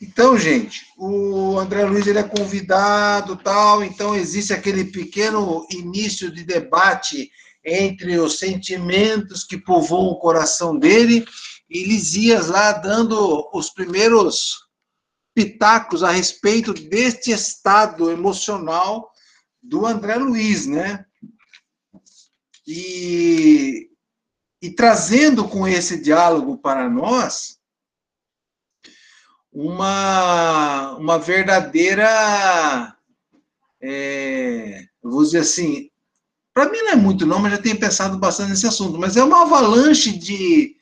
Então, gente, o André Luiz ele é convidado, tal, então existe aquele pequeno início de debate entre os sentimentos que povoam o coração dele e Lisias lá dando os primeiros pitacos a respeito deste estado emocional do André Luiz, né? E, e trazendo com esse diálogo para nós uma, uma verdadeira, é, vou dizer assim, para mim não é muito não, mas já tenho pensado bastante nesse assunto, mas é uma avalanche de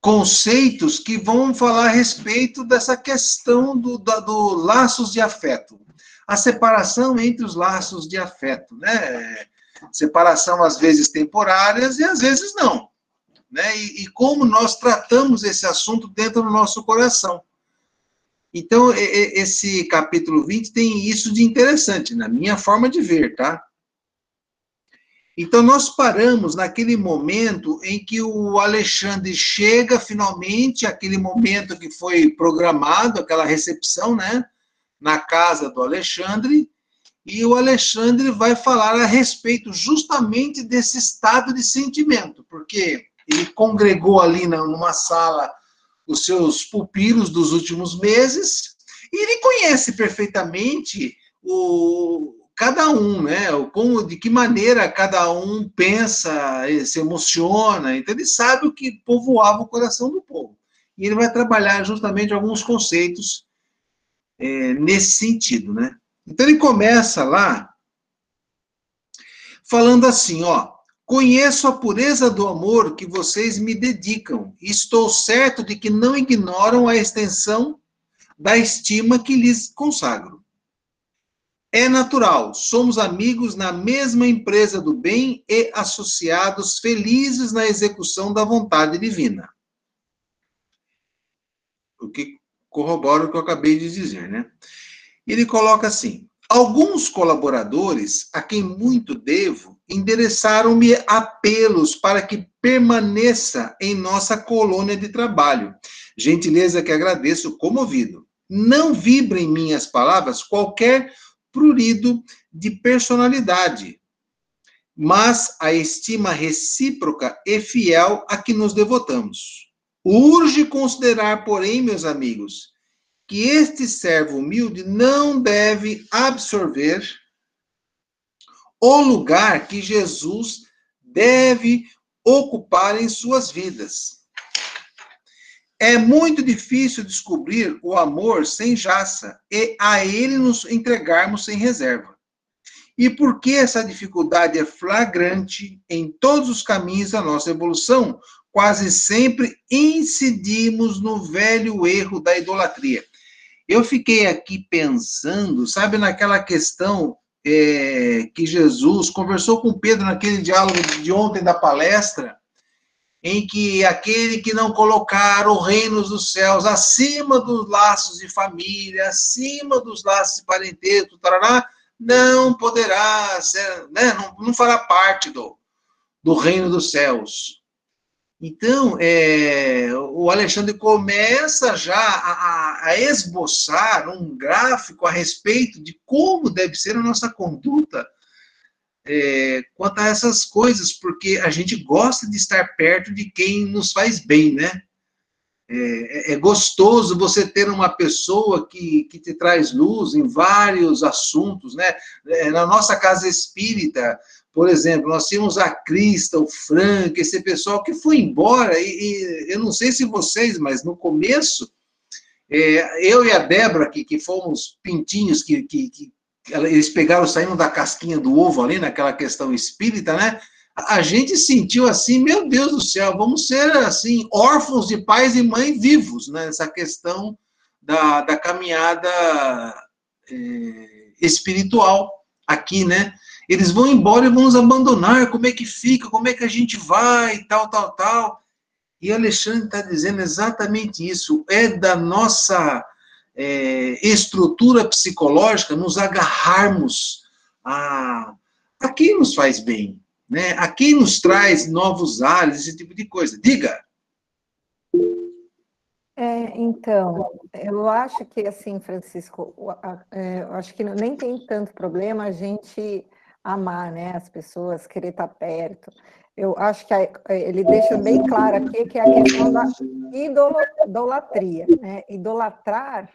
conceitos que vão falar a respeito dessa questão do, do, do laços de afeto. A separação entre os laços de afeto, né? Separação às vezes temporárias e às vezes não. Né? E, e como nós tratamos esse assunto dentro do nosso coração. Então, esse capítulo 20 tem isso de interessante, na minha forma de ver, tá? Então, nós paramos naquele momento em que o Alexandre chega finalmente, aquele momento que foi programado, aquela recepção, né, na casa do Alexandre, e o Alexandre vai falar a respeito justamente desse estado de sentimento, porque ele congregou ali numa sala os seus pupilos dos últimos meses, e ele conhece perfeitamente o, cada um, né? Como, de que maneira cada um pensa, se emociona. Então, ele sabe o que povoava o coração do povo. E ele vai trabalhar justamente alguns conceitos é, nesse sentido, né? Então, ele começa lá falando assim, ó. Conheço a pureza do amor que vocês me dedicam e estou certo de que não ignoram a extensão da estima que lhes consagro. É natural, somos amigos na mesma empresa do bem e associados felizes na execução da vontade divina. O que corrobora o que eu acabei de dizer, né? Ele coloca assim: alguns colaboradores, a quem muito devo, endereçaram-me apelos para que permaneça em nossa colônia de trabalho. Gentileza que agradeço comovido. Não vibra em minhas palavras qualquer prurido de personalidade, mas a estima recíproca e fiel a que nos devotamos. Urge considerar, porém, meus amigos, que este servo humilde não deve absorver o lugar que Jesus deve ocupar em suas vidas. É muito difícil descobrir o amor sem jaça e a ele nos entregarmos sem reserva. E por que essa dificuldade é flagrante em todos os caminhos da nossa evolução, quase sempre incidimos no velho erro da idolatria. Eu fiquei aqui pensando, sabe, naquela questão é, que Jesus conversou com Pedro naquele diálogo de ontem da palestra, em que aquele que não colocar o reino dos céus acima dos laços de família, acima dos laços de parentesco, tarará, não poderá ser, né, não, não fará parte do, do reino dos céus. Então, é, o Alexandre começa já a, a, esboçar um gráfico a respeito de como deve ser a nossa conduta é, quanto a essas coisas, porque a gente gosta de estar perto de quem nos faz bem, né? É, é, gostoso você ter uma pessoa que, que te traz luz em vários assuntos, né? É, na nossa casa espírita, por exemplo, nós tínhamos a Crista, o Frank, esse pessoal que foi embora, e, e eu não sei se vocês, mas no começo, é, eu e a Débora, que, que fomos pintinhos, que, que, que eles pegaram, saindo da casquinha do ovo ali, naquela questão espírita, né? A gente sentiu assim, meu Deus do céu, vamos ser assim, órfãos de pais e mães vivos, né? Essa questão da, da caminhada é, espiritual aqui, né? Eles vão embora e vão nos abandonar, como é que fica, como é que a gente vai, tal, tal, tal. E Alexandre está dizendo exatamente isso, é da nossa é, estrutura psicológica nos agarrarmos a, a quem nos faz bem, né? a quem nos traz novos ares, esse tipo de coisa. Diga! É, então, eu acho que assim, Francisco, é, eu acho que nem tem tanto problema a gente amar, né, as pessoas, querer estar perto. Eu acho que ele deixa bem claro aqui que é a questão da idolatria, né? Idolatrar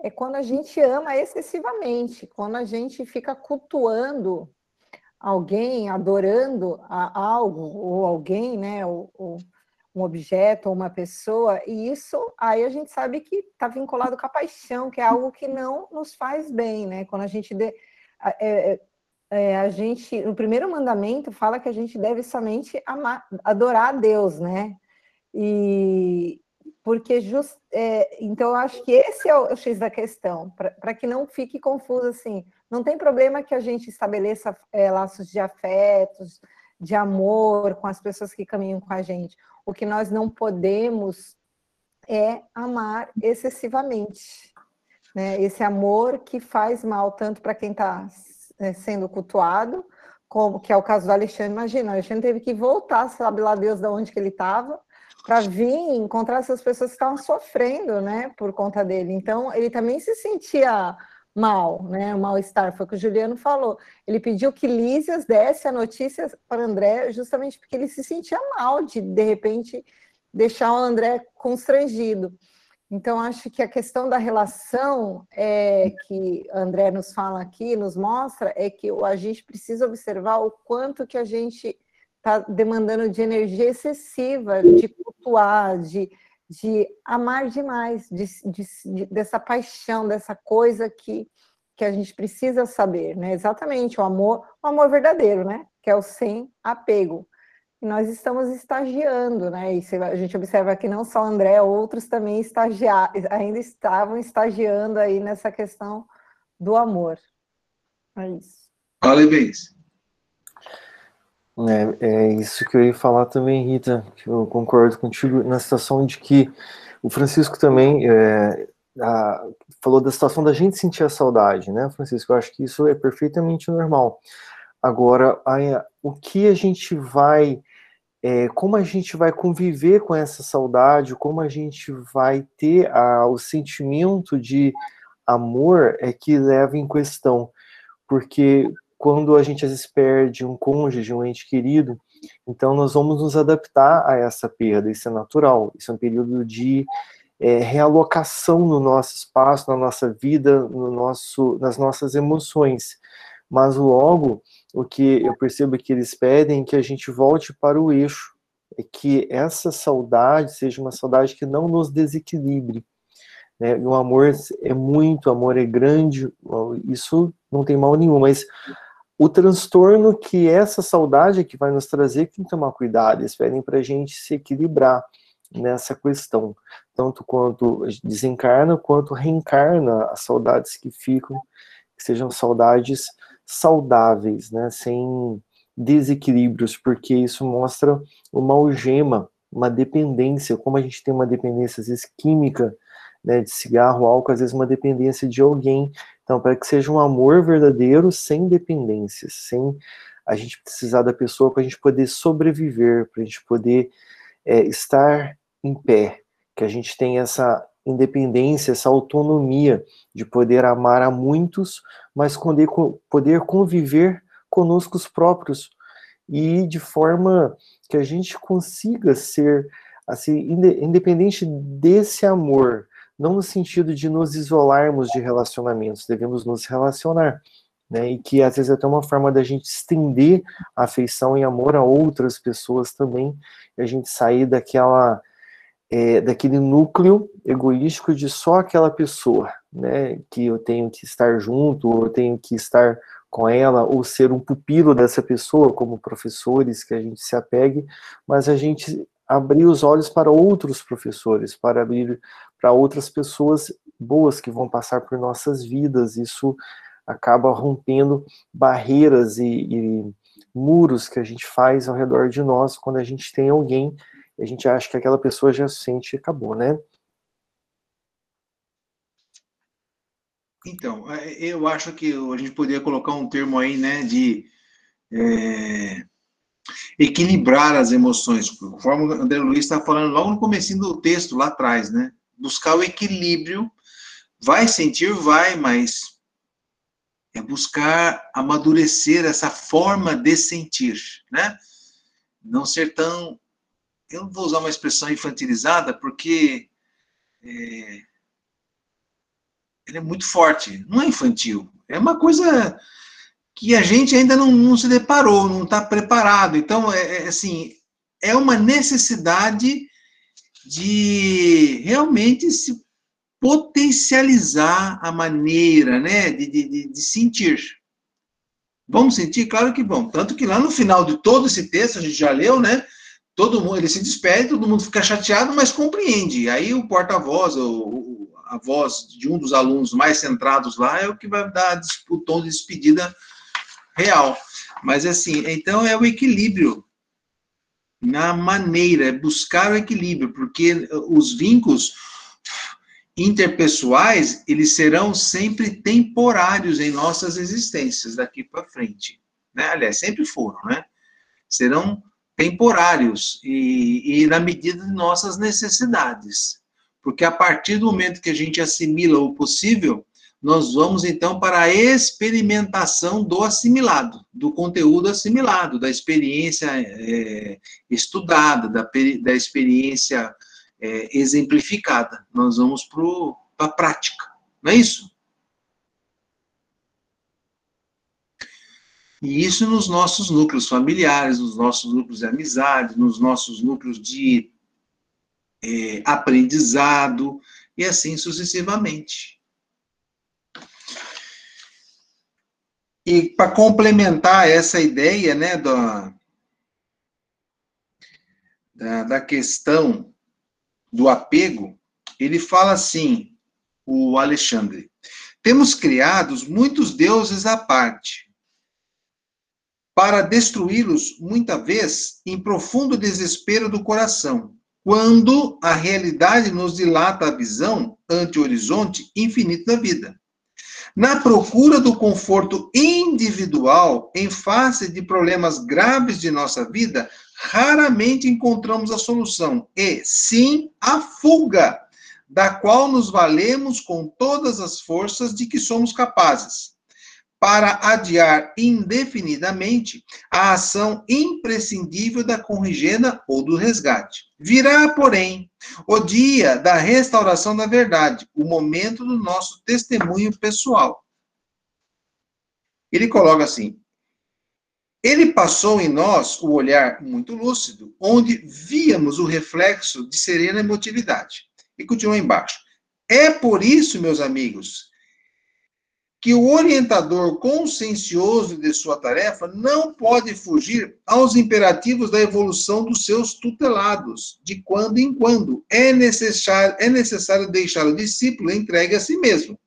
é quando a gente ama excessivamente, quando a gente fica cultuando alguém, adorando a algo ou alguém, né, ou, ou um objeto ou uma pessoa, e isso aí a gente sabe que está vinculado com a paixão, que é algo que não nos faz bem, né? Quando a gente de, é, é, a gente no primeiro mandamento fala que a gente deve somente amar, adorar a Deus, né? E porque just, é, então eu acho que esse é o, o X da questão, para que não fique confuso assim. Não tem problema que a gente estabeleça é, laços de afetos, de amor com as pessoas que caminham com a gente. O que nós não podemos é amar excessivamente. Né? Esse amor que faz mal tanto para quem está sendo cultuado, como que é o caso do Alexandre. Imagina, o Alexandre teve que voltar, sabe lá Deus de onde que ele estava, para vir encontrar essas pessoas que estavam sofrendo, né, por conta dele. Então, ele também se sentia mal, né, mal-estar, foi o que o Juliano falou. Ele pediu que Lísias desse a notícia para André, justamente porque ele se sentia mal de, de repente, deixar o André constrangido. Então, acho que a questão da relação é, que André nos fala aqui, nos mostra, é que a gente precisa observar o quanto que a gente está demandando de energia excessiva, de cultuar, de, de amar demais, de, de, de, dessa paixão, dessa coisa que, que a gente precisa saber, né? Exatamente, o amor, o amor verdadeiro, né? Que é o sem apego. E nós estamos estagiando, né? E a gente observa que não só André, outros também estagiar, ainda estavam estagiando aí nessa questão do amor. É isso. Parabéns. É, é isso que eu ia falar também, Rita, que eu concordo contigo na situação de que o Francisco também é, a, falou da situação da gente sentir a saudade, né, Francisco? Eu acho que isso é perfeitamente normal. Agora, a, o que a gente vai, é, como a gente vai conviver com essa saudade, como a gente vai ter a, o sentimento de amor é que leva em questão, porque quando a gente às vezes perde um cônjuge, um ente querido, então nós vamos nos adaptar a essa perda, isso é natural, isso é um período de é, realocação no nosso espaço, na nossa vida, no nosso, nas nossas emoções. Mas logo, o que eu percebo que eles pedem é que a gente volte para o eixo, é que essa saudade seja uma saudade que não nos desequilibre. Né? O amor é muito, o amor é grande, isso não tem mal nenhum, mas o transtorno que essa saudade que vai nos trazer, tem que tomar cuidado, eles pedem para a gente se equilibrar nessa questão, tanto quanto desencarna, quanto reencarna as saudades que ficam, que sejam saudades saudáveis, né, sem desequilíbrios, porque isso mostra uma algema, uma dependência, como a gente tem uma dependência, às vezes, química, né, de cigarro, álcool, às vezes uma dependência de alguém. Então, para que seja um amor verdadeiro, sem dependências, sem a gente precisar da pessoa para a gente poder sobreviver, para a gente poder é, estar em pé, que a gente tenha essa independência, essa autonomia de poder amar a muitos, mas poder, conviver conosco os próprios e de forma que a gente consiga ser assim independente desse amor não no sentido de nos isolarmos de relacionamentos, devemos nos relacionar, né? E que às vezes é até uma forma da gente estender afeição e amor a outras pessoas também, e a gente sair daquela é, daquele núcleo egoístico de só aquela pessoa, né? Que eu tenho que estar junto, ou eu tenho que estar com ela, ou ser um pupilo dessa pessoa, como professores, que a gente se apegue, mas a gente abrir os olhos para outros professores, para abrir para outras pessoas boas que vão passar por nossas vidas. Isso acaba rompendo barreiras e, e, muros que a gente faz ao redor de nós quando a gente tem alguém a gente acha que aquela pessoa já sente e acabou, né? Então, é, eu acho que a gente poderia colocar um termo aí, né, de é, equilibrar as emoções, conforme o André Luiz está falando logo no começo do texto, lá atrás, né? buscar o equilíbrio. Vai sentir, vai, mas é buscar amadurecer essa forma de sentir, né? Não ser tão. Eu não vou usar uma expressão infantilizada, porque é, ele é muito forte. Não é infantil. É uma coisa que a gente ainda não, não se deparou, não está preparado. Então, é, é, assim, é uma necessidade de realmente se potencializar a maneira né, de, de, de sentir. Vamos sentir? Claro que vamos. Tanto que lá no final de todo esse texto, a gente já leu, né? Todo mundo, ele se despede, todo mundo fica chateado, mas compreende. Aí o porta-voz, a voz de um dos alunos mais centrados lá, é o que vai dar o tom de despedida real. Mas assim, então é o equilíbrio na maneira, é buscar o equilíbrio, porque os vínculos interpessoais, eles serão sempre temporários em nossas existências daqui para frente. Né? Aliás, sempre foram, né? Serão temporários e, e na medida de nossas necessidades. Porque a partir do momento que a gente assimila o possível, nós vamos então para a experimentação do assimilado, do conteúdo assimilado, da experiência é, estudada, da, da experiência é, exemplificada. Nós vamos para a prática, não é isso? E isso nos nossos núcleos familiares, nos nossos núcleos de amizade, nos nossos núcleos de é, aprendizado, e assim sucessivamente. E para complementar essa ideia né, da, da, da questão do apego, ele fala assim, o Alexandre: temos criados muitos deuses à parte, para destruí-los, muita vez, em profundo desespero do coração, quando a realidade nos dilata a visão ante o horizonte infinito da vida. Na procura do conforto individual em face de problemas graves de nossa vida, raramente encontramos a solução e, sim, a fuga, da qual nos valemos com todas as forças de que somos capazes para adiar indefinidamente a ação imprescindível da corrigenda ou do resgate. Virá, porém, o dia da restauração da verdade, o momento do nosso testemunho pessoal. Ele coloca assim: ele passou em nós o olhar muito lúcido, onde víamos o reflexo de serena emotividade. E continua embaixo. É por isso, meus amigos, que o orientador consciencioso de sua tarefa não pode fugir aos imperativos da evolução dos seus tutelados, de quando em quando. É necessário, é necessário deixar o discípulo entregue a si mesmo,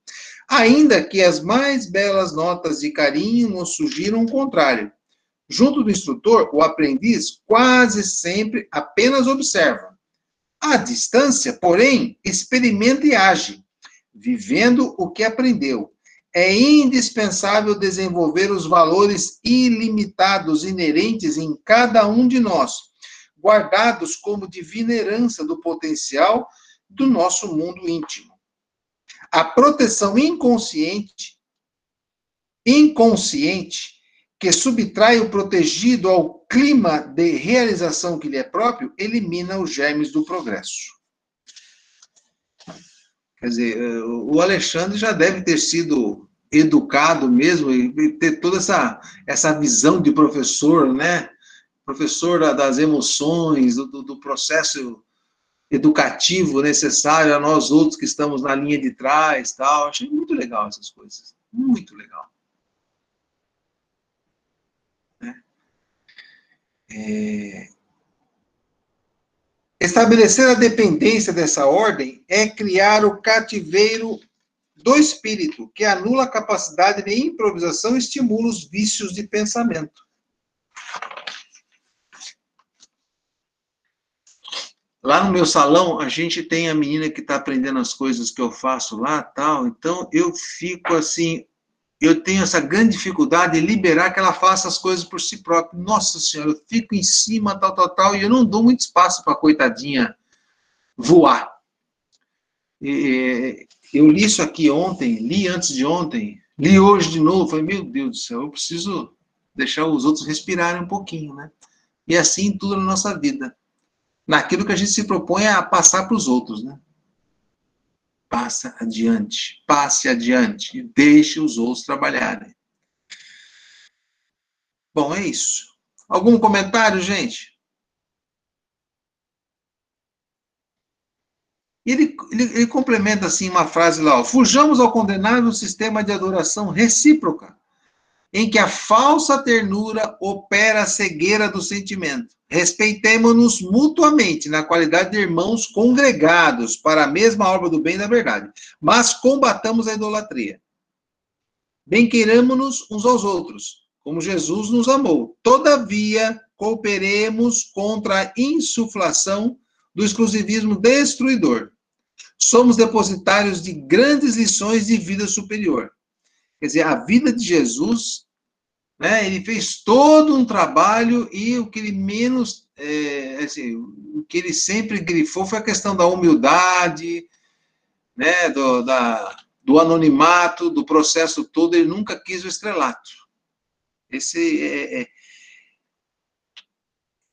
ainda que as mais belas notas de carinho nos sugiram o contrário. Junto do instrutor, o aprendiz quase sempre apenas observa. À distância, porém, experimenta e age, vivendo o que aprendeu é indispensável desenvolver os valores ilimitados inerentes em cada um de nós, guardados como divina herança do potencial do nosso mundo íntimo. A proteção inconsciente, inconsciente, que subtrai o protegido ao clima de realização que lhe é próprio, elimina os germes do progresso. Quer dizer, eh, o Alexandre já deve ter sido educado mesmo e ter toda essa, essa visão de professor, né? Professor das emoções, do, do processo educativo necessário a nós outros que estamos na linha de trás, tal. Achei muito legal essas coisas, muito legal. Né? É, Estabelecer a dependência dessa ordem é criar o cativeiro do espírito, que anula a capacidade de improvisação e estimula os vícios de pensamento. Lá no meu salão, a gente tem a menina que está aprendendo as coisas que eu faço lá, tal. Então, eu fico assim, eu tenho essa grande dificuldade de liberar que ela faça as coisas por si própria. Nossa Senhora, eu fico em cima, tal, tal, tal, e eu não dou muito espaço para a coitadinha voar. eu li isso aqui ontem, li antes de ontem, li hoje de novo, falei, meu Deus do céu, eu preciso deixar os outros respirarem um pouquinho, né? E assim tudo na nossa vida. Naquilo que a gente se propõe a passar para os outros, né? Passa adiante, passe adiante e deixe os outros trabalharem. Bom, é isso. Algum comentário, gente? Ele, ele, ele, complementa assim uma frase lá: ó, fujamos ao condenável sistema de adoração recíproca, em que a falsa ternura opera a cegueira do sentimento. Respeitemos-nos mutuamente na qualidade de irmãos congregados para a mesma obra do bem e da verdade, mas combatamos a idolatria. Bem queiramos-nos uns aos outros, como Jesus nos amou. Todavia, cooperemos contra a insuflação do exclusivismo destruidor. Somos depositários de grandes lições de vida superior. Quer dizer, a vida de Jesus, né, ele fez todo um trabalho e o que ele menos, é, assim, o que ele sempre grifou foi a questão da humildade, né, do, da, do anonimato, do processo todo, ele nunca quis o estrelato. Esse é, é,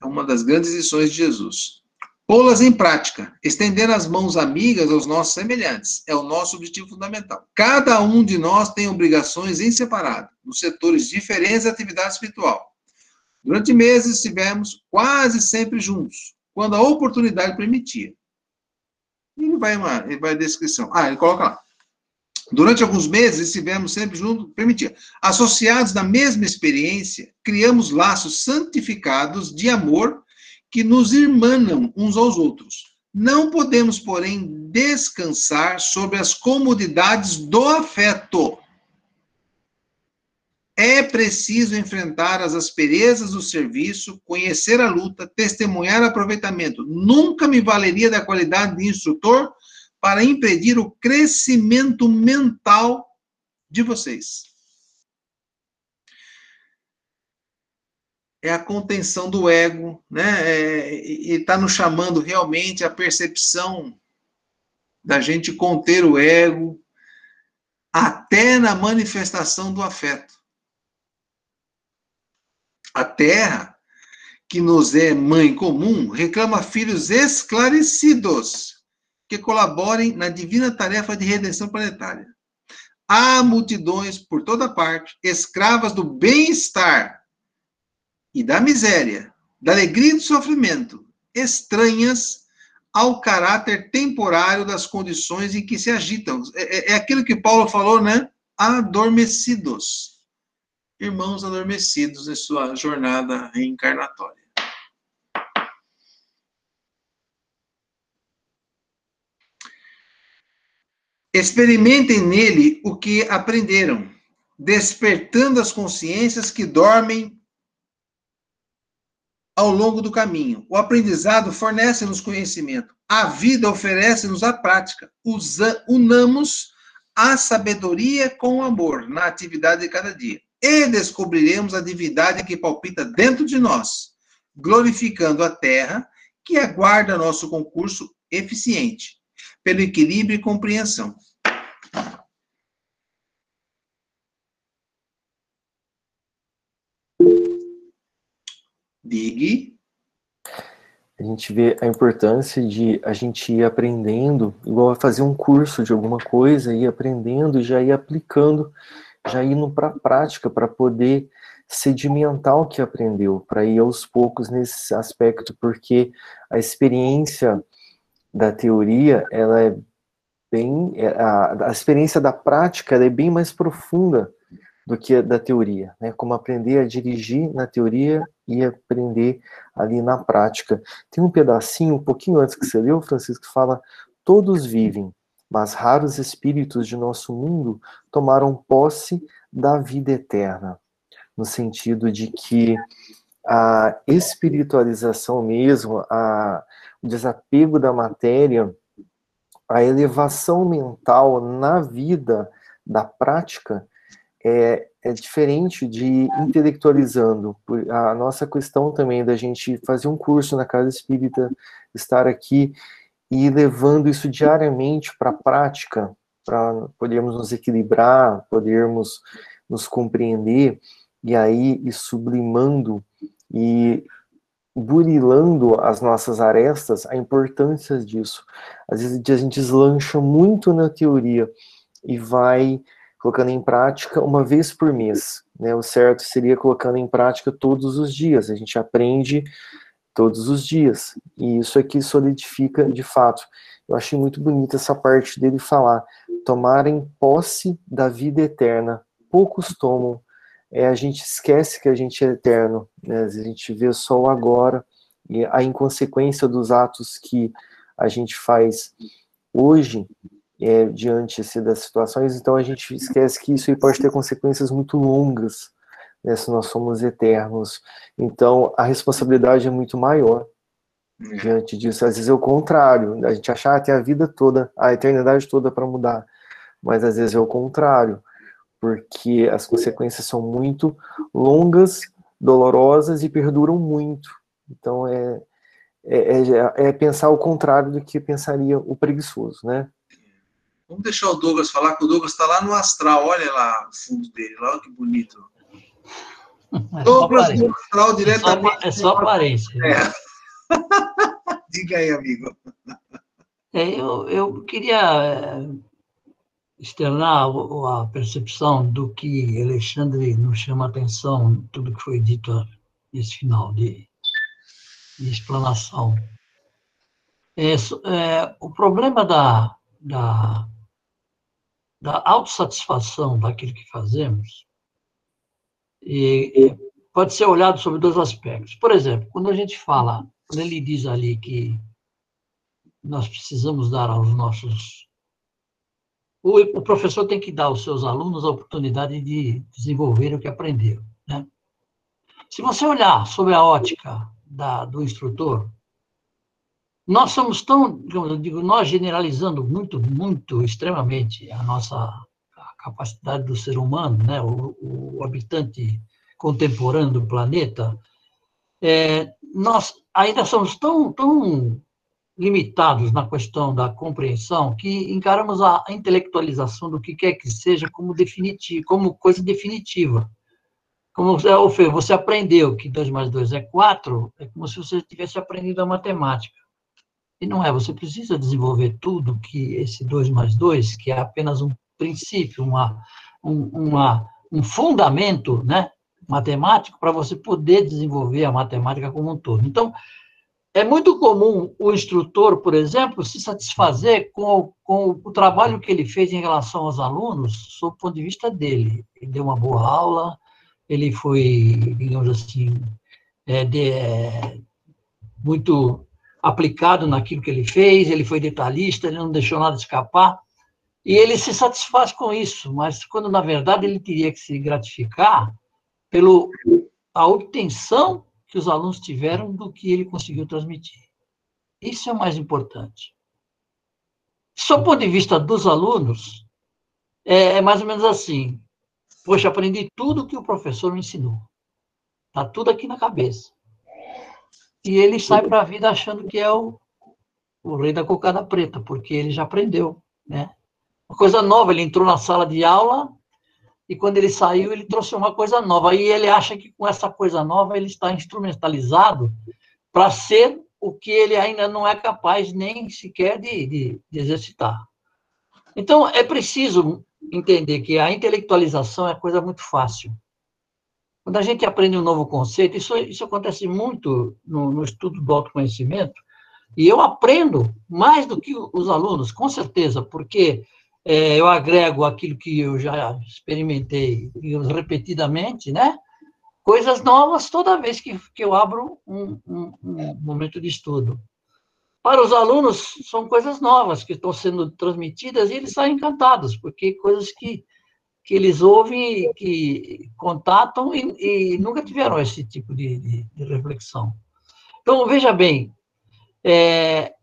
é uma das grandes lições de Jesus. Pô-las em prática, estender as mãos amigas aos nossos semelhantes, é o nosso objetivo fundamental. Cada um de nós tem obrigações em separado, nos setores diferentes da atividade espiritual. Durante meses estivemos quase sempre juntos, quando a oportunidade permitia. Ele vai uma, ele vai a descrição. Ah, ele coloca lá. Durante alguns meses estivemos sempre juntos, permitia. Associados na mesma experiência, criamos laços santificados de amor que nos irmanam uns aos outros. Não podemos, porém, descansar sobre as comodidades do afeto. É preciso enfrentar as asperezas do serviço, conhecer a luta, testemunhar aproveitamento. Nunca me valeria da qualidade de instrutor para impedir o crescimento mental de vocês. É a contenção do ego, né? É, e está nos chamando realmente a percepção da gente conter o ego até na manifestação do afeto. A terra, que nos é mãe comum, reclama filhos esclarecidos que colaborem na divina tarefa de redenção planetária. Há multidões por toda parte, escravas do bem-estar e da miséria, da alegria e do sofrimento, estranhas ao caráter temporário das condições em que se agitam. É, é, é aquilo que Paulo falou, né? Adormecidos. Irmãos adormecidos em sua jornada reencarnatória. Experimentem nele o que aprenderam, despertando as consciências que dormem ao longo do caminho. O aprendizado fornece-nos conhecimento. A vida oferece-nos a prática. Usa, unamos a sabedoria com o amor na atividade de cada dia. E descobriremos a divindade que palpita dentro de nós, glorificando a terra que aguarda nosso concurso eficiente, pelo equilíbrio e compreensão. A gente vê a importância de a gente ir aprendendo, igual fazer um curso de alguma coisa, ir aprendendo, já ir aplicando, já indo para a prática, para poder sedimentar o que aprendeu, para ir aos poucos nesse aspecto, porque a experiência da teoria, ela é bem, é, a, a experiência da prática, é bem mais profunda do que da teoria, né? Como aprender a dirigir na teoria e aprender ali na prática. Tem um pedacinho, um pouquinho antes que você leu, Francisco, que fala: todos vivem, mas raros espíritos de nosso mundo tomaram posse da vida eterna, no sentido de que a espiritualização mesmo, a, o desapego da matéria, a elevação mental na vida da prática é, é diferente de intelectualizando. A nossa questão também da gente fazer um curso na Casa Espírita, estar aqui e levando isso diariamente para a prática, para podermos nos equilibrar, podermos nos compreender, e aí e sublimando e burilando as nossas arestas, a importância disso. Às vezes a gente deslancha muito na teoria e vai colocando em prática uma vez por mês. Né? O certo seria colocando em prática todos os dias. A gente aprende todos os dias. E isso aqui solidifica de fato. Eu achei muito bonita essa parte dele falar: tomarem posse da vida eterna. Poucos tomam. É, a gente esquece que a gente é eterno, né? a gente vê só o agora e a inconsequência dos atos que a gente faz hoje é, diante assim, das situações, então a gente esquece que isso pode ter consequências muito longas né, se nós somos eternos. Então, a responsabilidade é muito maior é. diante disso. Às vezes é o contrário, a gente achar que a vida toda, a eternidade toda para mudar, mas às vezes é o contrário, porque as consequências são muito longas, dolorosas e perduram muito. Então, é, é, é, é pensar o contrário do que pensaria o preguiçoso, né? Vamos deixar o Douglas falar, que o Douglas está lá no astral. Olha lá o fundo dele, olha que bonito. É Douglas no astral diretamente. É só, é só aparência. É. Diga aí, amigo. É, eu, eu queria é, externar a percepção do que Alexandre nos chama a atenção, tudo que foi dito nesse final de, de explanação. É, é, o problema da, da, da autossatisfação daquilo que fazemos e, e pode ser olhado sobre dois aspectos. Por exemplo, quando a gente fala, quando ele diz ali que nós precisamos dar aos nossos. O, o professor tem que dar aos seus alunos a oportunidade de desenvolver o que aprendeu. Né? Se você olhar sobre a ótica da, do instrutor, nós somos tão, digamos, eu digo, nós generalizando muito, muito, extremamente a nossa capacidade do ser humano, né, o, o habitante contemporâneo do planeta, é, nós ainda somos tão, tão limitados na questão da compreensão que encaramos a intelectualização do que quer que seja como definitivo, como coisa definitiva. Como você aprendeu que 2 mais 2 é 4, é como se você tivesse aprendido a matemática. E não é, você precisa desenvolver tudo que esse 2 mais 2, que é apenas um princípio, uma, um, uma, um fundamento né, matemático para você poder desenvolver a matemática como um todo. Então, é muito comum o instrutor, por exemplo, se satisfazer com, com o trabalho que ele fez em relação aos alunos, sob o ponto de vista dele. Ele deu uma boa aula, ele foi, digamos assim, é, de, é, muito aplicado naquilo que ele fez, ele foi detalhista, ele não deixou nada escapar. E ele se satisfaz com isso, mas quando na verdade ele teria que se gratificar pelo a obtenção que os alunos tiveram do que ele conseguiu transmitir. Isso é o mais importante. Do ponto de vista dos alunos, é, é mais ou menos assim. Poxa, aprendi tudo que o professor me ensinou. Está tudo aqui na cabeça. E ele sai para a vida achando que é o, o rei da cocada preta, porque ele já aprendeu, né? uma coisa nova. Ele entrou na sala de aula e quando ele saiu, ele trouxe uma coisa nova. E ele acha que com essa coisa nova ele está instrumentalizado para ser o que ele ainda não é capaz nem sequer de, de, de exercitar. Então, é preciso entender que a intelectualização é coisa muito fácil. Quando a gente aprende um novo conceito, isso, isso acontece muito no, no estudo do autoconhecimento, e eu aprendo mais do que os alunos, com certeza, porque é, eu agrego aquilo que eu já experimentei repetidamente, né? Coisas novas toda vez que, que eu abro um, um, um momento de estudo. Para os alunos, são coisas novas que estão sendo transmitidas e eles saem encantados, porque coisas que, que eles ouvem, que contatam e, e nunca tiveram esse tipo de, de, de reflexão. Então, veja bem, é,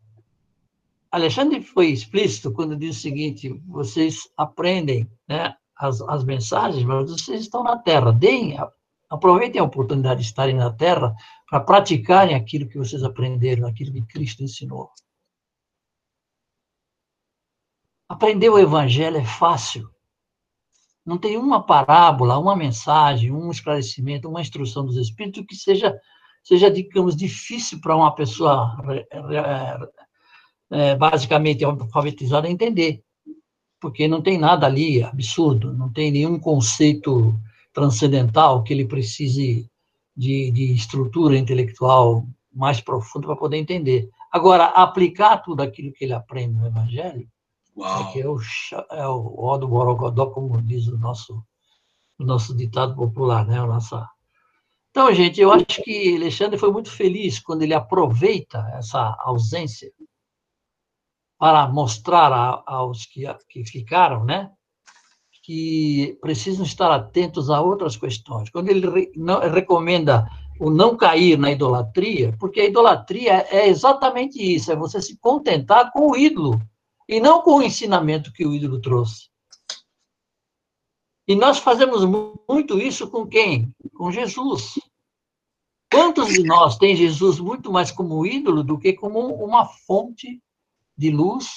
Alexandre foi explícito quando diz o seguinte: vocês aprendem né, as, as mensagens, mas vocês estão na Terra. Deem, aproveitem a oportunidade de estarem na Terra para praticarem aquilo que vocês aprenderam, aquilo que Cristo ensinou. Aprender o evangelho é fácil. Não tem uma parábola, uma mensagem, um esclarecimento, uma instrução dos Espíritos que seja, seja digamos, difícil para uma pessoa é, basicamente alfabetizada entender. Porque não tem nada ali absurdo, não tem nenhum conceito transcendental que ele precise de, de estrutura intelectual mais profunda para poder entender. Agora, aplicar tudo aquilo que ele aprende no Evangelho, é que é o, é o ó do Borogodó, como diz o nosso, o nosso ditado popular, né? O nossa... Então, gente, eu acho que Alexandre foi muito feliz quando ele aproveita essa ausência para mostrar a, aos que, que ficaram, né? que precisam estar atentos a outras questões. Quando ele não, recomenda o não cair na idolatria, porque a idolatria é exatamente isso, é você se contentar com o ídolo e não com o ensinamento que o ídolo trouxe. E nós fazemos muito isso com quem? Com Jesus. Quantos de nós tem Jesus muito mais como ídolo do que como uma fonte de luz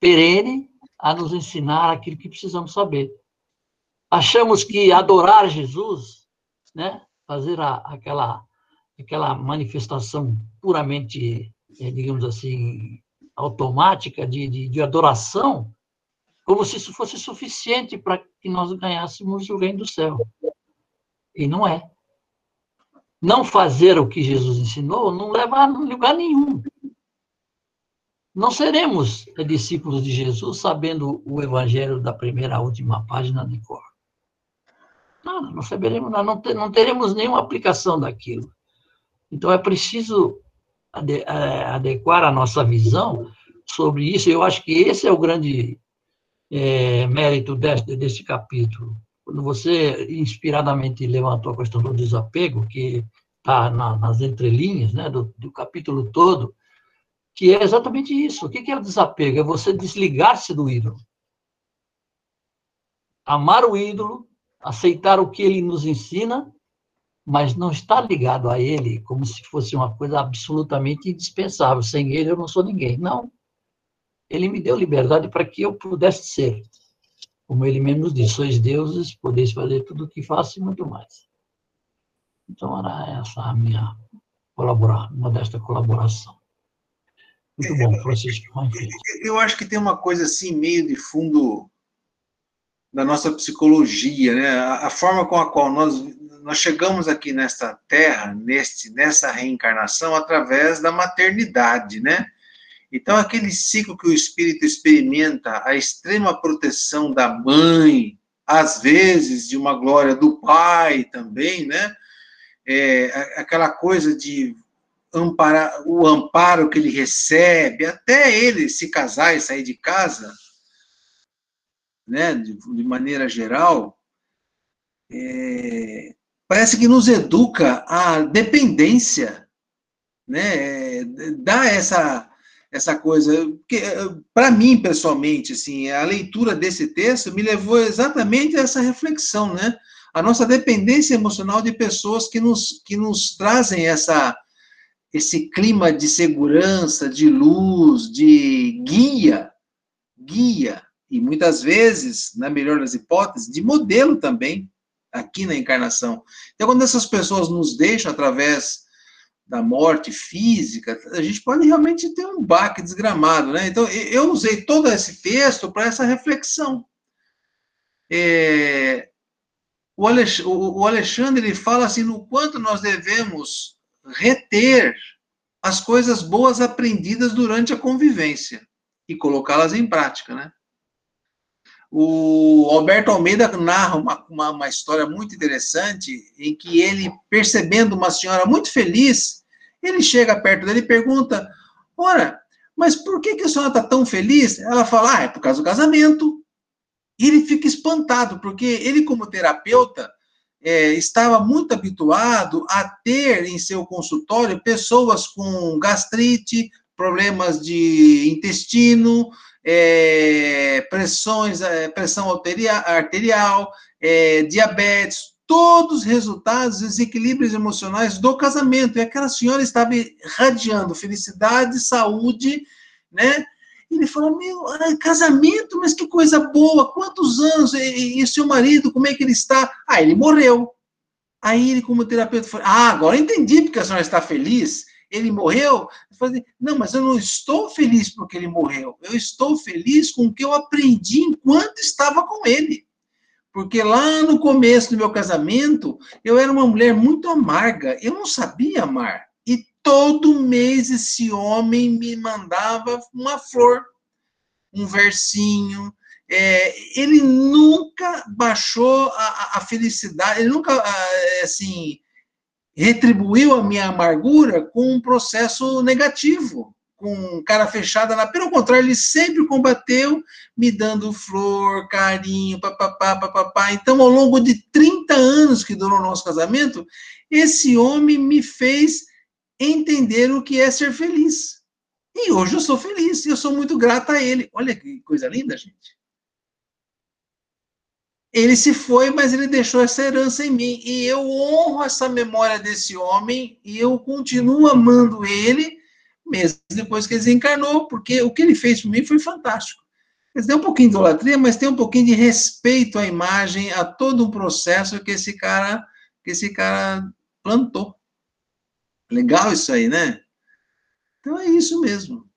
perene a nos ensinar aquilo que precisamos saber. Achamos que adorar Jesus, né, fazer a, aquela, aquela manifestação puramente, é, digamos assim, automática de, de, de adoração, como se isso fosse suficiente para que nós ganhássemos o reino do céu. E não é. Não fazer o que Jesus ensinou não leva a lugar nenhum. Não seremos discípulos de Jesus sabendo o evangelho da primeira à última página de cor. Nada, não saberemos, não, não teremos nenhuma aplicação daquilo. Então é preciso adequar a nossa visão sobre isso. Eu acho que esse é o grande é, mérito deste, deste capítulo. Quando você inspiradamente levantou a questão do desapego, que está na, nas entrelinhas né, do, do capítulo todo, que é exatamente isso. O que é o desapego? É você desligar-se do ídolo. Amar o ídolo, aceitar o que ele nos ensina, mas não estar ligado a ele como se fosse uma coisa absolutamente indispensável. Sem ele eu não sou ninguém. Não. Ele me deu liberdade para que eu pudesse ser. Como ele mesmo diz, sois deuses, podeis fazer tudo o que faço e muito mais. Então era essa a minha colaborar, modesta colaboração. Muito bom, Francisco. Eu acho que tem uma coisa assim, meio de fundo da nossa psicologia, né? A, forma com a qual nós, nós chegamos aqui nesta terra, neste, nessa reencarnação, através da maternidade, né? Então, aquele ciclo que o espírito experimenta, a extrema proteção da mãe, às vezes de uma glória do pai também, né? É, aquela coisa de amparar, o amparo que ele recebe, até ele se casar e sair de casa, né, de, de maneira geral, é, parece que nos educa a dependência, né, dá essa essa coisa, para mim pessoalmente, assim, a leitura desse texto me levou exatamente a essa reflexão, né? A nossa dependência emocional de pessoas que nos, que nos trazem essa, esse clima de segurança, de luz, de guia, guia, e muitas vezes, na melhor das hipóteses, de modelo também, aqui na encarnação. Então, quando essas pessoas nos deixam através da morte física, a gente pode realmente ter um baque desgramado, né? Então, eu usei todo esse texto para essa reflexão. É, o Alexandre ele fala assim no quanto nós devemos reter as coisas boas aprendidas durante a convivência e colocá-las em prática, né? O Alberto Almeida narra uma, uma, uma, história muito interessante em que ele, percebendo uma senhora muito feliz, ele chega perto dele e pergunta: Ora, mas por que, que a senhora está tão feliz? Ela fala: Ah, é por causa do casamento. E ele fica espantado, porque ele, como terapeuta, é, estava muito habituado a ter em seu consultório pessoas com gastrite, problemas de intestino, é, pressões, é, pressão arterial, é, diabetes, todos os resultados, desequilíbrios emocionais do casamento. E aquela senhora estava irradiando felicidade, saúde, né? Ele falou, meu, casamento, mas que coisa boa, quantos anos? E, e, seu marido, como é que ele está? Ah, ele morreu. Aí ele, como terapeuta, falou, ah, agora entendi porque a senhora está feliz. Ele morreu? Eu falei, não, mas eu não estou feliz porque ele morreu. Eu estou feliz com o que eu aprendi enquanto estava com ele. Porque lá no começo do meu casamento, eu era uma mulher muito amarga, eu não sabia amar. E todo mês esse homem me mandava uma flor, um versinho. É, ele nunca baixou a, a, felicidade, ele nunca, assim, retribuiu a minha amargura com um processo negativo com cara fechada lá. Pelo contrário, ele sempre combateu, me dando flor, carinho, papapá, papapá. Então, ao longo de 30 anos que durou o nosso casamento, esse homem me fez entender o que é ser feliz. E hoje eu sou feliz, e eu sou muito grata a ele. Olha que coisa linda, gente. Ele se foi, mas ele deixou essa herança em mim. E eu honro essa memória desse homem, e eu continuo amando ele, mesmo depois que ele desencarnou, porque o que ele fez por mim foi fantástico. Tem um pouquinho de idolatria, mas tem um pouquinho de respeito à imagem, a todo um processo que esse cara, que esse cara plantou. Legal isso aí, né? Então é isso mesmo.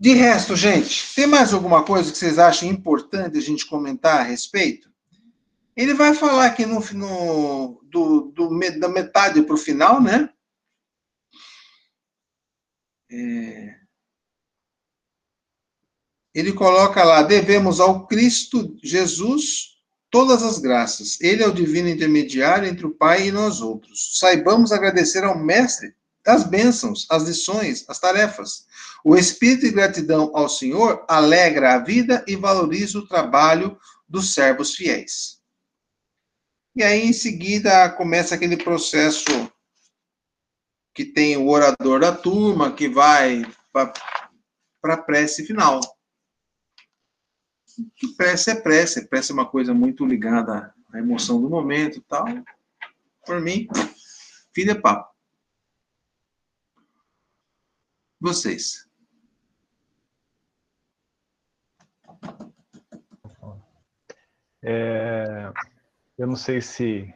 De resto, gente, tem mais alguma coisa que vocês acham importante a gente comentar a respeito? Ele vai falar aqui no, no do, do, da metade para o final, né? É... Ele coloca lá: devemos ao Cristo Jesus todas as graças. Ele é o divino intermediário entre o Pai e nós outros. Saibamos agradecer ao Mestre as bênçãos, as lições, as tarefas. O espírito de gratidão ao Senhor alegra a vida e valoriza o trabalho dos servos fiéis. E aí, em seguida, começa aquele processo que tem o orador da turma, que vai para a prece final. Que prece é prece, prece é uma coisa muito ligada à emoção do momento tal. Por mim, fim de papo. Vocês. É, eu não sei se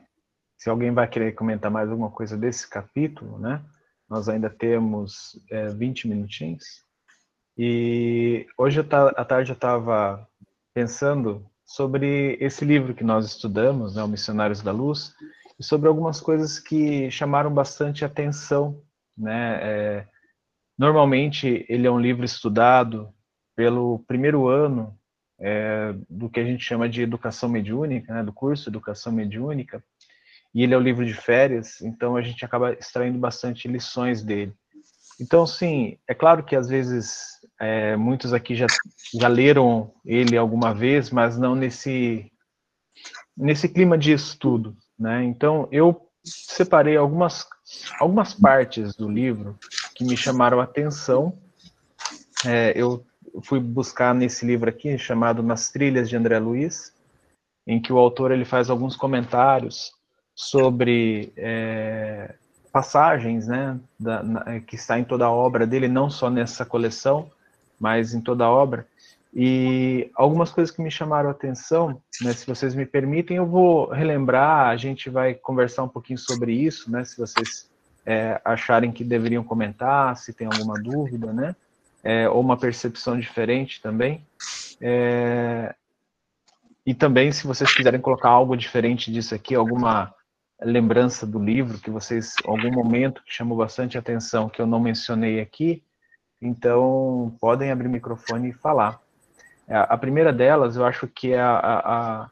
se alguém vai querer comentar mais alguma coisa desse capítulo, né? Nós ainda temos é, 20 minutinhos. E hoje à tarde eu estava pensando sobre esse livro que nós estudamos, né, o Missionários da Luz, e sobre algumas coisas que chamaram bastante atenção. Né? É, normalmente ele é um livro estudado pelo primeiro ano é, do que a gente chama de educação mediúnica, né, do curso Educação Mediúnica, e ele é o livro de férias, então a gente acaba extraindo bastante lições dele. Então, sim, é claro que às vezes é, muitos aqui já, já leram ele alguma vez, mas não nesse, nesse clima de estudo, né? Então, eu separei algumas, algumas partes do livro que me chamaram a atenção. É, eu fui buscar nesse livro aqui, chamado Nas Trilhas de André Luiz, em que o autor ele faz alguns comentários sobre é, passagens, né, da, na, que está em toda a obra dele, não só nessa coleção, mas em toda a obra. E algumas coisas que me chamaram a atenção, né, se vocês me permitem, eu vou relembrar, a gente vai conversar um pouquinho sobre isso, né, se vocês é, acharem que deveriam comentar, se tem alguma dúvida, né, é, ou uma percepção diferente também. É, e também, se vocês quiserem colocar algo diferente disso aqui, alguma lembrança do livro que vocês, algum momento que chamou bastante atenção que eu não mencionei aqui, então podem abrir o microfone e falar. É, a primeira delas, eu acho que é a, a, a,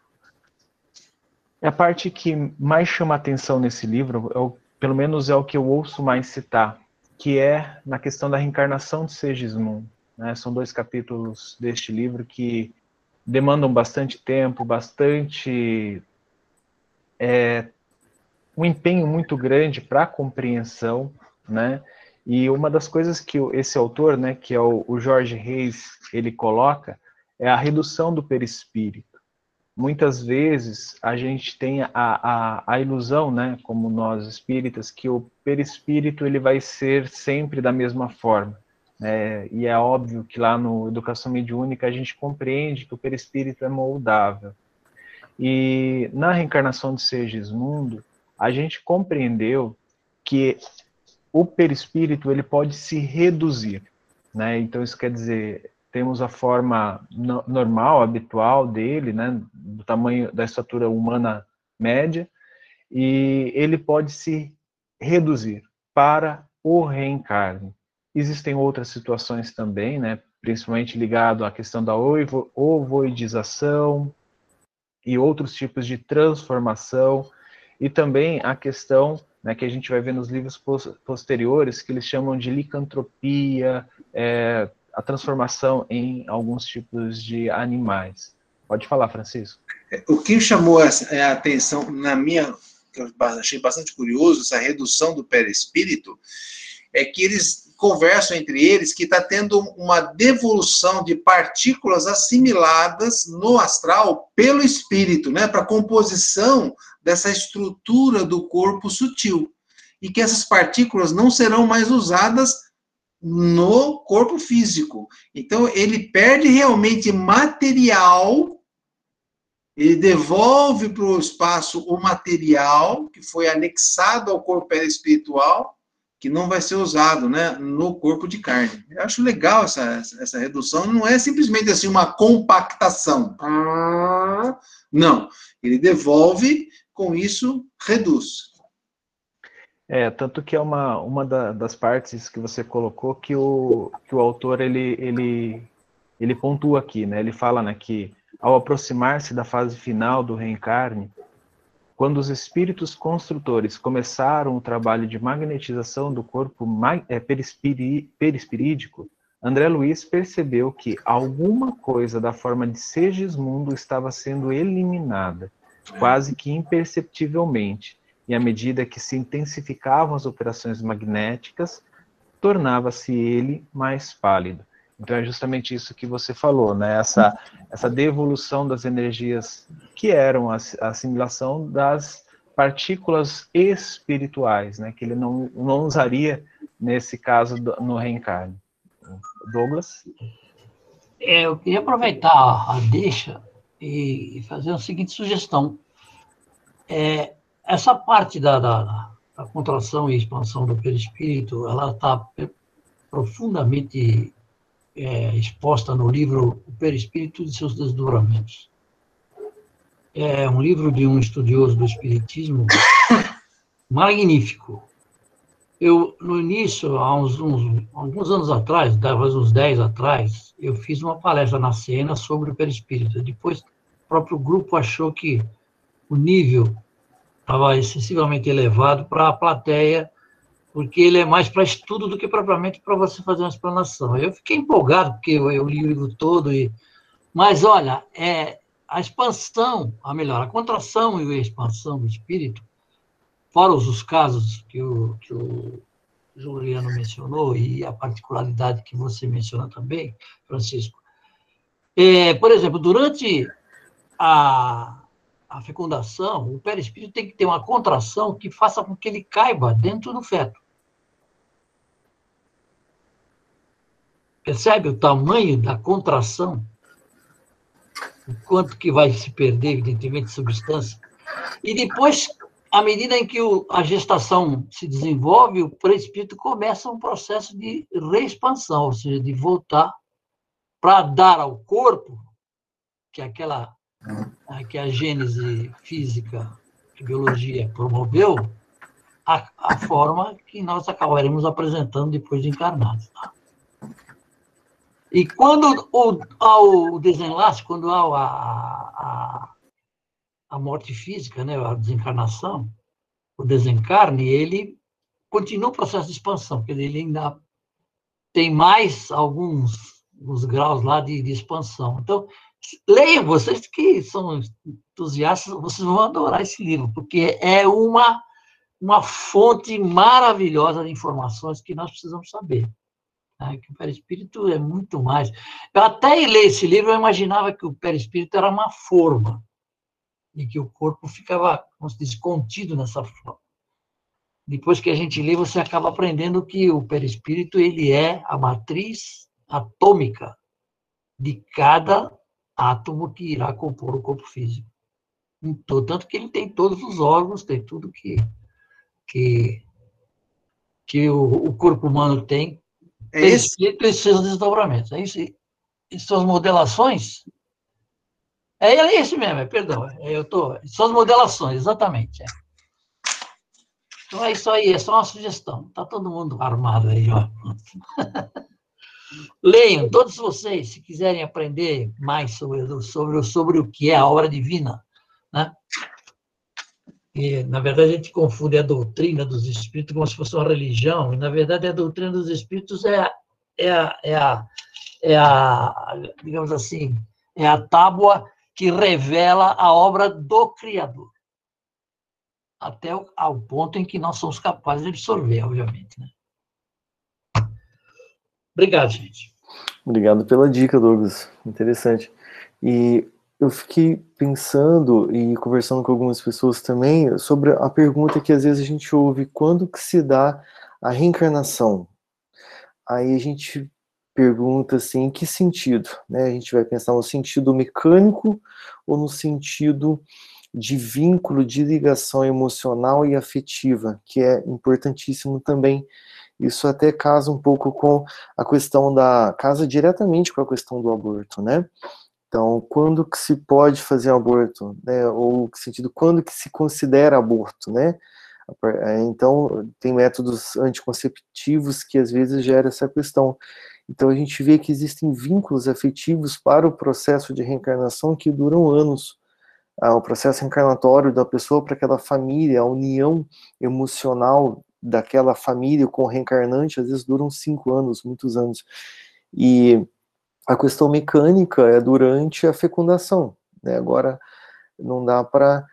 é a parte que mais chama atenção nesse livro, é pelo menos é o que eu ouço mais citar, que é na questão da reencarnação de Segismundo. Né? São dois capítulos deste livro que demandam bastante tempo, bastante é, um empenho muito grande para a compreensão, né? E uma das coisas que esse autor, né, que é o, Jorge Reis, ele coloca é a redução do perispírito. Muitas vezes a gente tem a, a, a ilusão, né, como nós espíritas, que o perispírito ele vai ser sempre da mesma forma. né? e é óbvio que lá no Educação Mediúnica a gente compreende que o perispírito é moldável. E na reencarnação de Segismundo, a gente compreendeu que o perispírito ele pode se reduzir, né? Então isso quer dizer temos a forma no, normal, habitual dele, né? Do tamanho da estatura humana média, e ele pode se reduzir para o reencarne. Existem outras situações também, né, principalmente ligado à questão da ovo, ovoidização e outros tipos de transformação, e também a questão né, que a gente vai ver nos livros posteriores, que eles chamam de licantropia, é, a transformação em alguns tipos de animais. Pode falar, Francisco. O que chamou a atenção na minha, que eu achei bastante curioso, essa redução do perispírito, é que eles conversam entre eles que está tendo uma devolução de partículas assimiladas no astral pelo espírito, né, para composição dessa estrutura do corpo sutil. E que essas partículas não serão mais usadas no corpo físico. Então, ele perde realmente material, ele devolve para o espaço o material que foi anexado ao corpo espiritual que não vai ser usado né, no corpo de carne. Eu acho legal essa, essa redução, não é simplesmente assim uma compactação. Não, ele devolve, com isso reduz. É, tanto que é uma, uma da, das partes que você colocou que o, que o autor ele, ele, ele pontua aqui, né? Ele fala né, que ao aproximar-se da fase final do reencarne, quando os espíritos construtores começaram o trabalho de magnetização do corpo é, perispirídico, André Luiz percebeu que alguma coisa da forma de Segismundo estava sendo eliminada, quase que imperceptivelmente, e à medida que se intensificavam as operações magnéticas, tornava-se ele mais pálido. Então é justamente isso que você falou, né? Essa, essa devolução das energias que eram a, a assimilação das partículas espirituais, né? Que ele não, não usaria nesse caso do, no reencarne. Douglas? É, eu queria aproveitar a deixa e fazer a seguinte sugestão. É, essa parte da, da, da contração e expansão do perispírito, ela está profundamente é, exposta no livro O Perispírito e seus Desdobramentos. É um livro de um estudioso do Espiritismo magnífico. Eu, no início, há uns, uns, alguns anos atrás, talvez uns 10 atrás, eu fiz uma palestra na cena sobre o perispírito. Depois, o próprio grupo achou que o nível estava excessivamente elevado para a plateia porque ele é mais para estudo do que propriamente para você fazer uma explanação. Eu fiquei empolgado, porque eu, eu li o livro todo, e... mas olha, é, a expansão, a melhor, a contração e a expansão do espírito, fora os casos que o, que o Juliano mencionou e a particularidade que você menciona também, Francisco. É, por exemplo, durante a, a fecundação, o perispírito tem que ter uma contração que faça com que ele caiba dentro do feto. Percebe o tamanho da contração? O quanto que vai se perder, evidentemente, de substância. E depois, à medida em que o, a gestação se desenvolve, o perispírito começa um processo de reexpansão, ou seja, de voltar para dar ao corpo, que é aquela que a gênese física, a biologia promoveu, a, a forma que nós acabaremos apresentando depois de encarnados. Tá? E quando o, ao desenlace, quando há a, a, a morte física, né, a desencarnação, o desencarne, ele continua o processo de expansão, porque ele ainda tem mais alguns, alguns graus lá de, de expansão. Então, leiam, vocês que são entusiastas, vocês vão adorar esse livro, porque é uma, uma fonte maravilhosa de informações que nós precisamos saber. Né? Que o perispírito é muito mais. Eu até ler esse livro, eu imaginava que o perispírito era uma forma, e que o corpo ficava, como se diz, contido nessa forma. depois que a gente lê, você acaba aprendendo que o perispírito ele é a matriz atômica de cada átomo que irá compor o corpo físico. Então, tanto que ele tem todos os órgãos, tem tudo que, que, que o, o corpo humano tem, É esse? perispírito e seus desdobramentos. É isso, e suas modelações. É, é esse mesmo, é, perdão. é, Eu tô, suas modelações, exatamente. é. Então é isso aí, é só uma sugestão. Tá todo mundo armado aí, ó. Leiam, todos vocês, se quiserem aprender mais sobre, sobre, sobre o que é a obra divina, né? E, na verdade, a gente confunde a doutrina dos espíritos como se fosse uma religião, e, na verdade, a doutrina dos espíritos é, é, a, é, a, é a, digamos assim, é a tábua que revela a obra do Criador. Até ao ponto em que nós somos capazes de absorver, obviamente. Né? Obrigado, gente. Obrigado pela dica, Douglas. Interessante. E eu fiquei pensando e conversando com algumas pessoas também sobre a pergunta que às vezes a gente ouve, quando que se dá a reencarnação? Aí a gente pergunta assim, em que sentido? Né? A gente vai pensar no sentido mecânico ou no sentido de vínculo, de ligação emocional e afetiva, que é importantíssimo também. Isso até casa um pouco com a questão da casa diretamente com a questão do aborto, né? Então, quando que se pode fazer aborto, né? Ou que sentido quando que se considera aborto, né? É, Então, tem métodos anticonceptivos que às vezes gera essa questão. Então, a gente vê que existem vínculos afetivos para o processo de reencarnação que duram anos. Ah, o processo reencarnatório da pessoa para aquela família, a união emocional daquela família com o reencarnante, às vezes duram cinco anos, muitos anos. E a questão mecânica é durante a fecundação. Né? Agora, não dá para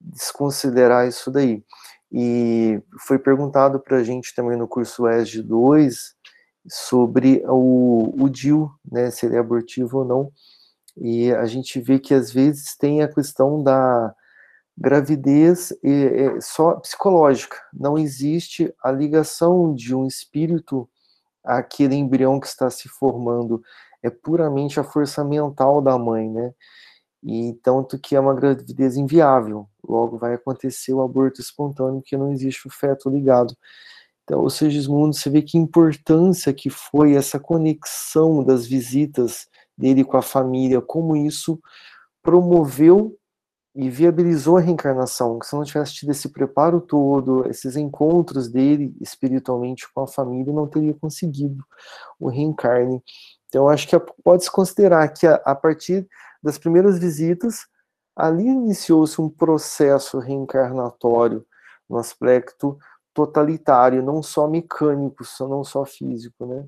desconsiderar isso daí. E foi perguntado para a gente também no curso ESG 2 sobre o, o DIL, né, se ele é abortivo ou não. E a gente vê que às vezes tem a questão da gravidez é, é só psicológica. Não existe a ligação de um espírito àquele embrião que está se formando. É puramente a força mental da mãe, né? E tanto que é uma gravidez inviável. Logo vai acontecer o aborto espontâneo, que não existe o feto ligado. Então, ou seja, Sigismundo, você vê que importância que foi essa conexão das visitas dele com a família, como isso promoveu e viabilizou a reencarnação. Que se não tivesse tido esse preparo todo, esses encontros dele espiritualmente com a família, não teria conseguido o reencarne. Então, acho que pode-se considerar que a, a partir das primeiras visitas, ali iniciou-se um processo reencarnatório no aspecto totalitário, não só mecânico, não só físico, né?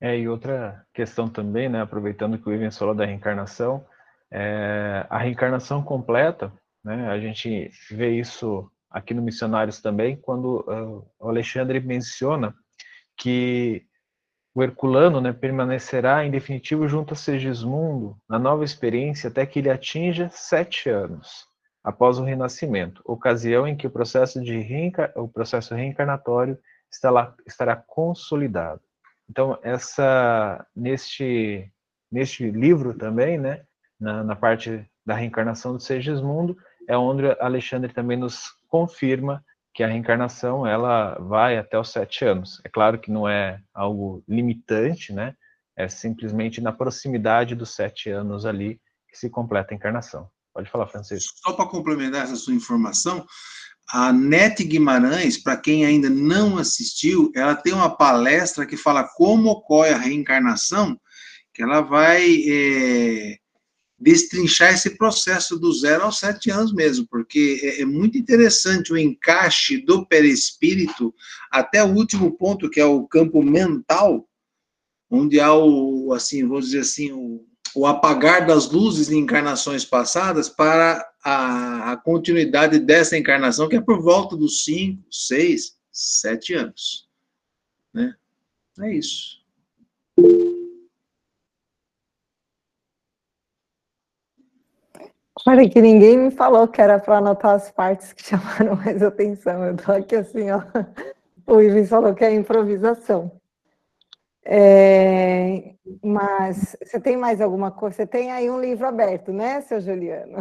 É, e outra questão também, né, aproveitando que o Ivan falou da reencarnação, é, a reencarnação completa, né, a gente vê isso aqui no Missionários também, quando uh, o Alexandre menciona que o Herculano né, permanecerá em definitivo junto a Segismundo na nova experiência até que ele atinja sete anos após o renascimento, ocasião em que o processo, de reenca... o processo reencarnatório estará, estará consolidado. Então, essa neste neste livro também, né, na, na parte da reencarnação do Segismundo, é onde Alexandre também nos confirma que a reencarnação ela vai até os sete anos. É claro que não é algo limitante, né? É simplesmente na proximidade dos sete anos ali que se completa a encarnação. Pode falar, Francisco. Só para complementar essa sua informação, a Nete Guimarães, para quem ainda não assistiu, ela tem uma palestra que fala como ocorre a reencarnação, que ela vai é, destrinchar esse processo do zero aos sete anos mesmo, porque é, é, muito interessante o encaixe do perispírito até o último ponto, que é o campo mental, onde há o, assim, vou dizer assim, o, o apagar das luzes em encarnações passadas para a, a, continuidade dessa encarnação, que é por volta dos 5, 6, 7 anos. Né? É isso. Olha que ninguém me falou que era para anotar as partes que chamaram mais atenção. Eu tô aqui assim, ó. O Ives falou que é improvisação. É, mas você tem mais alguma coisa? Você tem aí um livro aberto, né, seu Juliano?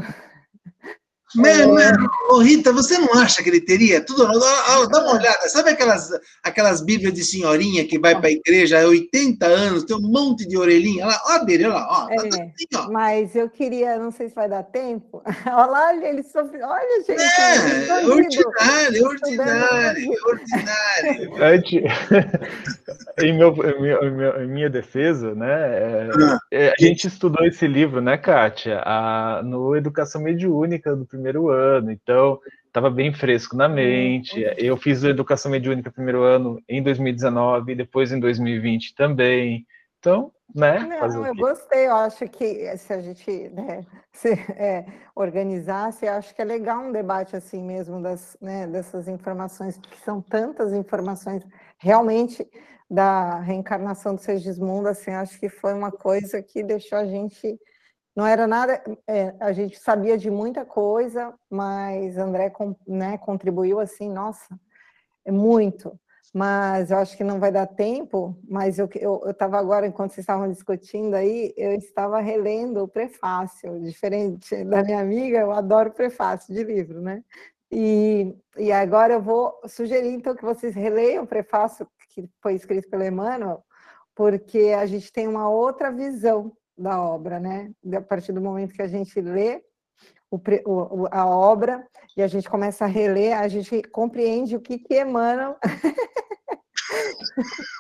Mano, é... oh, Rita, você não acha que ele teria tudo? Dá uma olhada, sabe aquelas, aquelas bíblias de senhorinha que vai para a igreja há 80 anos, tem um monte de orelhinha lá, ó dele, olha lá, ó, é, tá assim, ó. Mas eu queria, não sei se vai dar tempo, olha lá, ele sofre, olha, gente. É, é ordinário, é ordinário, ordinário. Antes, em, meu, em, minha, em minha defesa, né, ah. é, a gente estudou esse livro, né, Kátia, a, no Educação Mediúnica do primeiro primeiro ano, então estava bem fresco na mente. Eu fiz a educação mediúnica primeiro ano em 2019, depois em 2020 também. Então, né? Não, eu gostei, eu acho que se a gente né, se, é, organizasse, acho que é legal um debate assim mesmo das, né, dessas informações, porque são tantas informações realmente da reencarnação do Sergismundo, assim, acho que foi uma coisa que deixou a gente não era nada, é, a gente sabia de muita coisa, mas André né, contribuiu assim, nossa, é muito. Mas eu acho que não vai dar tempo, mas eu estava agora, enquanto vocês estavam discutindo aí, eu estava relendo o prefácio, diferente da minha amiga, eu adoro prefácio de livro, né? E, e agora eu vou sugerir, então, que vocês releiam o prefácio que foi escrito pelo Emmanuel, porque a gente tem uma outra visão da obra, né? A partir do momento que a gente lê o, o, a obra e a gente começa a reler, a gente compreende o que, que Emmanuel.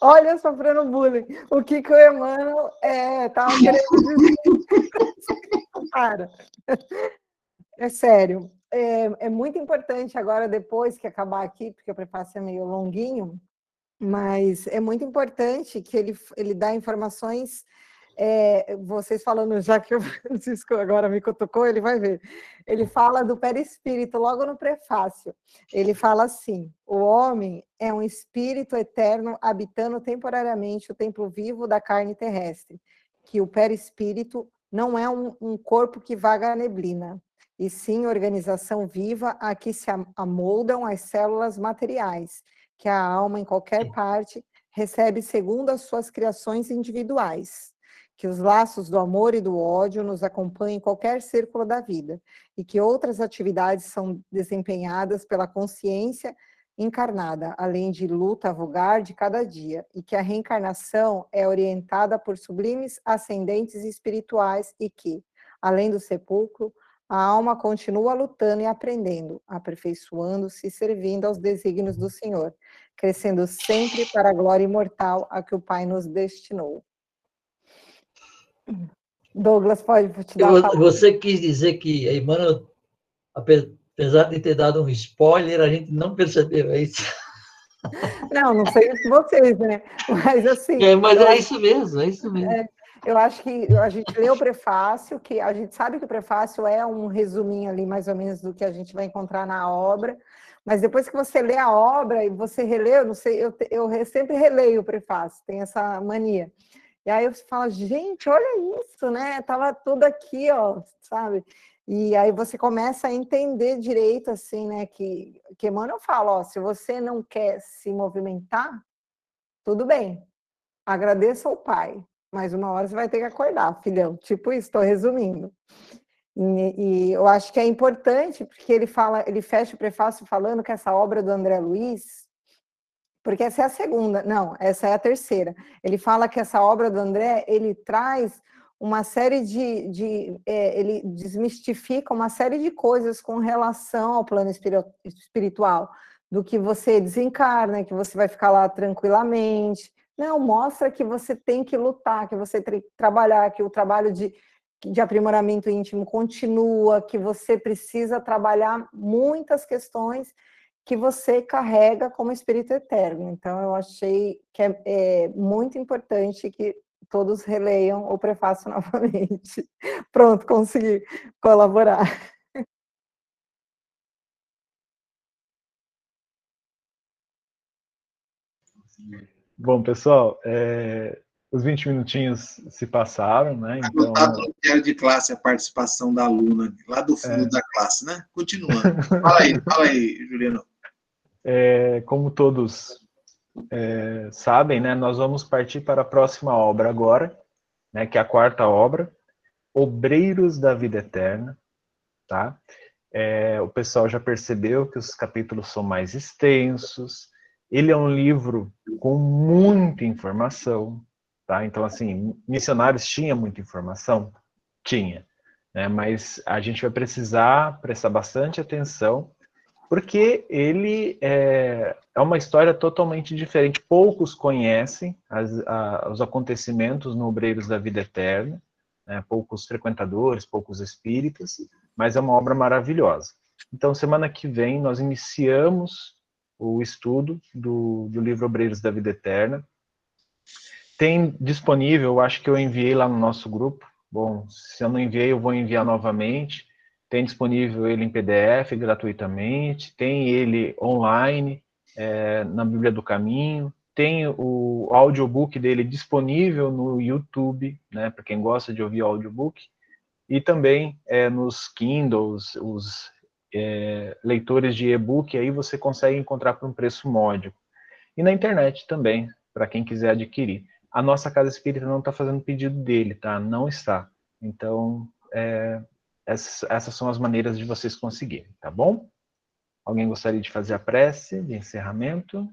Olha, sofrendo bullying. O que, que o Emmanuel é, querendo dizer. Para. É sério. É, é muito importante agora, depois que acabar aqui, porque o prefácio é meio longuinho, mas é muito importante que ele, ele dá informações. É, vocês falando, já que o Francisco agora me cutucou, ele vai ver. Ele fala do perispírito logo no prefácio. Ele fala assim: o homem é um espírito eterno habitando temporariamente o templo vivo da carne terrestre, que o perispírito não é um, um corpo que vaga a neblina, e sim organização viva a que se amoldam as células materiais que a alma, em qualquer parte, recebe segundo as suas criações individuais. Que os laços do amor e do ódio nos acompanhem em qualquer círculo da vida e que outras atividades são desempenhadas pela consciência encarnada, além de luta vulgar de cada dia, e que a reencarnação é orientada por sublimes ascendentes espirituais e que, além do sepulcro, a alma continua lutando e aprendendo, aperfeiçoando-se e servindo aos desígnios do Senhor, crescendo sempre para a glória imortal a que o Pai nos destinou. Douglas, pode te dar Eu, Você quis dizer que a Emmanuel, apesar de ter dado um spoiler, a gente não percebeu, é isso? Não, não sei se vocês, né? Mas assim. É, mas é isso mesmo, é isso mesmo. É, eu acho que a gente lê o prefácio, que a gente sabe que o prefácio é um resuminho ali, mais ou menos, do que a gente vai encontrar na obra, mas depois que você lê a obra e você relê, eu não sei, eu, eu sempre releio o prefácio, tem essa mania. E aí você fala, gente, olha isso, né? Tava tudo aqui, ó, sabe? E aí você começa a entender direito, assim, né? Que, que Emmanuel fala, ó, se você não quer se movimentar, tudo bem, agradeça ao Pai, mas uma hora você vai ter que acordar, filhão. Tipo isso, estou resumindo. E, e, eu acho que é importante, porque ele fala, ele fecha o prefácio falando que essa obra do André Luiz, porque essa é a segunda, não, essa é a terceira. Ele fala que essa obra do André, ele traz uma série de, de é, ele desmistifica uma série de coisas com relação ao plano espiritual, do que você desencarna, que você vai ficar lá tranquilamente, não, mostra que você tem que lutar, que você tem que trabalhar, que o trabalho de, de aprimoramento íntimo continua, que você precisa trabalhar muitas questões que você carrega como espírito eterno. Então, eu achei que é, é muito importante que todos releiam o prefácio novamente. Pronto, consegui colaborar. Bom, pessoal, é, os 20 minutinhos se passaram, né? Então, Anotado no de classe a participação da aluna, lá do fundo é. da classe, né? Continuando. fala aí, fala aí, Juliano. É, como todos é, sabem, né, nós vamos partir para a próxima obra agora, né, que é a quarta obra, Obreiros da Vida Eterna, tá? É, o pessoal já percebeu que os capítulos são mais extensos, ele é um livro com muita informação, tá? Então, assim, missionários tinha muita informação? Tinha, né? Mas a gente vai precisar prestar bastante atenção, porque ele é, é uma história totalmente diferente. Poucos conhecem as, a, os acontecimentos no Obreiros da Vida Eterna, né? poucos frequentadores, poucos espíritas, mas é uma obra maravilhosa. Então, semana que vem, nós iniciamos o estudo do, do livro Obreiros da Vida Eterna. Tem disponível, acho que eu enviei lá no nosso grupo. Bom, se eu não enviei, eu vou enviar novamente. Tem disponível ele em PDF gratuitamente, tem ele online é, na Bíblia do Caminho, tem o audiobook dele disponível no YouTube, né, para quem gosta de ouvir audiobook, e também é, nos Kindles, os é, leitores de e-book, aí você consegue encontrar por um preço módico. E na internet também, para quem quiser adquirir. A nossa Casa Espírita não está fazendo pedido dele, tá? Não está. Então, é, essas, essas são as maneiras de vocês conseguirem, tá bom? Alguém gostaria de fazer a prece de encerramento?